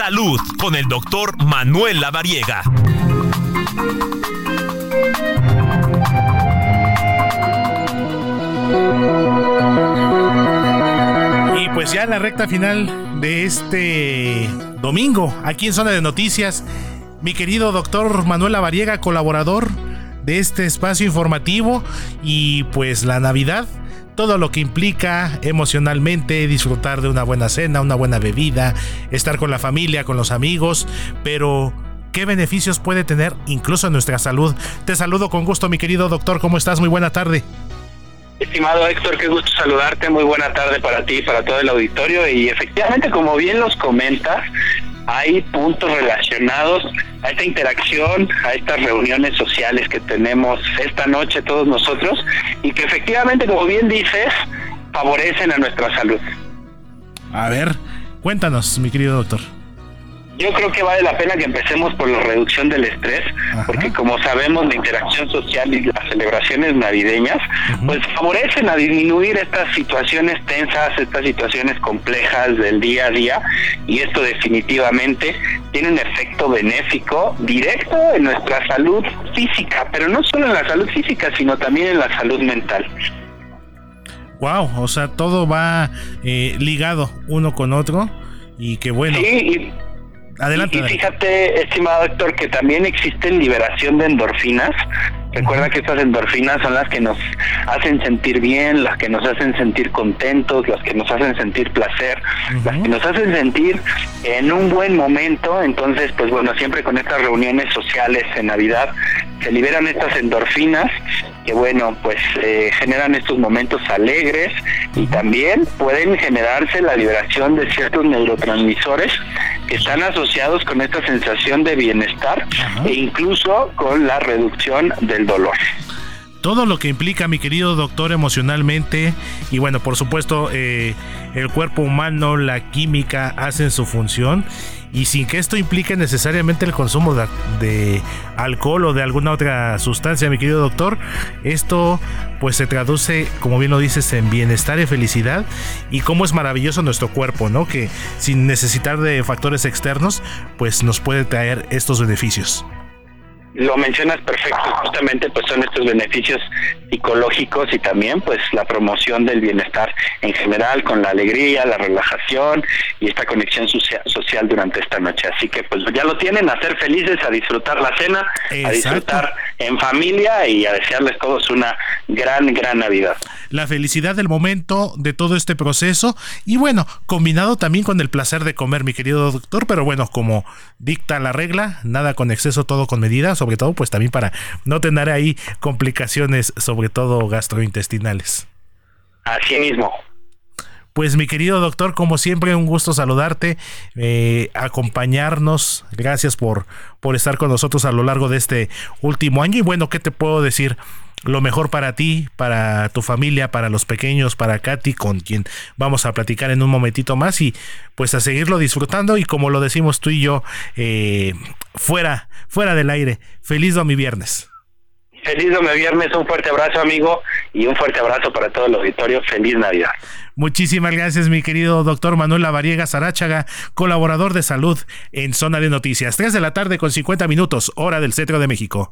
Salud con el doctor Manuel Lavariega. Y pues ya en la recta final de este domingo, aquí en Zona de Noticias, mi querido doctor Manuel Lavariega, colaborador de este espacio informativo y pues la Navidad todo lo que implica emocionalmente disfrutar de una buena cena, una buena bebida, estar con la familia, con los amigos, pero ¿qué beneficios puede tener incluso en nuestra salud? Te saludo con gusto, mi querido doctor, ¿cómo estás? Muy buena tarde. Estimado Héctor, qué gusto saludarte, muy buena tarde para ti y para todo el auditorio y efectivamente como bien los comentas, hay puntos relacionados a esta interacción, a estas reuniones sociales que tenemos esta noche todos nosotros y que efectivamente, como bien dices, favorecen a nuestra salud. A ver, cuéntanos, mi querido doctor. Yo creo que vale la pena que empecemos por la reducción del estrés, porque como sabemos la interacción social y las celebraciones navideñas, pues favorecen a disminuir estas situaciones tensas, estas situaciones complejas del día a día, y esto definitivamente tiene un efecto benéfico directo en nuestra salud física, pero no solo en la salud física, sino también en la salud mental. Wow, o sea, todo va eh, ligado uno con otro y que bueno. Sí, Adelante. Y, fíjate, estimado doctor, que también existe liberación de endorfinas. Recuerda que estas endorfinas son las que nos hacen sentir bien, las que nos hacen sentir contentos, las que nos hacen sentir placer, las que nos hacen sentir en un buen momento. Entonces, pues bueno, siempre con estas reuniones sociales en Navidad se liberan estas endorfinas que bueno, pues eh, generan estos momentos alegres y también pueden generarse la liberación de ciertos neurotransmisores que están asociados con esta sensación de bienestar e incluso con la reducción del dolor. Todo lo que implica, mi querido doctor, emocionalmente. Y bueno, por supuesto, eh, el cuerpo humano, la química hacen su función y sin que esto implique necesariamente el consumo de, alcohol o de alguna otra sustancia, mi querido doctor, esto pues se traduce, como bien lo dices, en bienestar y felicidad y cómo es maravilloso nuestro cuerpo, ¿no? Que sin necesitar de factores externos, pues nos puede traer estos beneficios. Lo mencionas perfecto, justamente pues son estos beneficios psicológicos y también pues la promoción del bienestar en general con la alegría, la relajación y esta conexión social durante esta noche. Así que pues ya lo tienen, a ser felices, a disfrutar la cena, a disfrutar en familia y a desearles todos una gran, gran Navidad. La felicidad del momento de todo este proceso y bueno, combinado también con el placer de comer, mi querido doctor, pero bueno, como dicta la regla, nada con exceso, todo con medida, sobre todo pues también para no tener ahí complicaciones sobre sobre todo gastrointestinales. Así mismo. Pues mi querido doctor, como siempre, un gusto saludarte, eh, acompañarnos. Gracias por, por estar con nosotros a lo largo de este último año. Y bueno, ¿qué te puedo decir? Lo mejor para ti, para tu familia, para los pequeños, para Katy, con quien vamos a platicar en un momentito más. Y pues a seguirlo disfrutando. Y como lo decimos tú y yo, eh, fuera, fuera del aire. Feliz domingo viernes. Feliz domingo viernes, un fuerte abrazo amigo y un fuerte abrazo para todo el auditorio. Feliz Navidad. Muchísimas gracias mi querido doctor Manuel Lavariega Sarachaga, colaborador de salud en Zona de Noticias. 3 de la tarde con 50 minutos, hora del centro de México.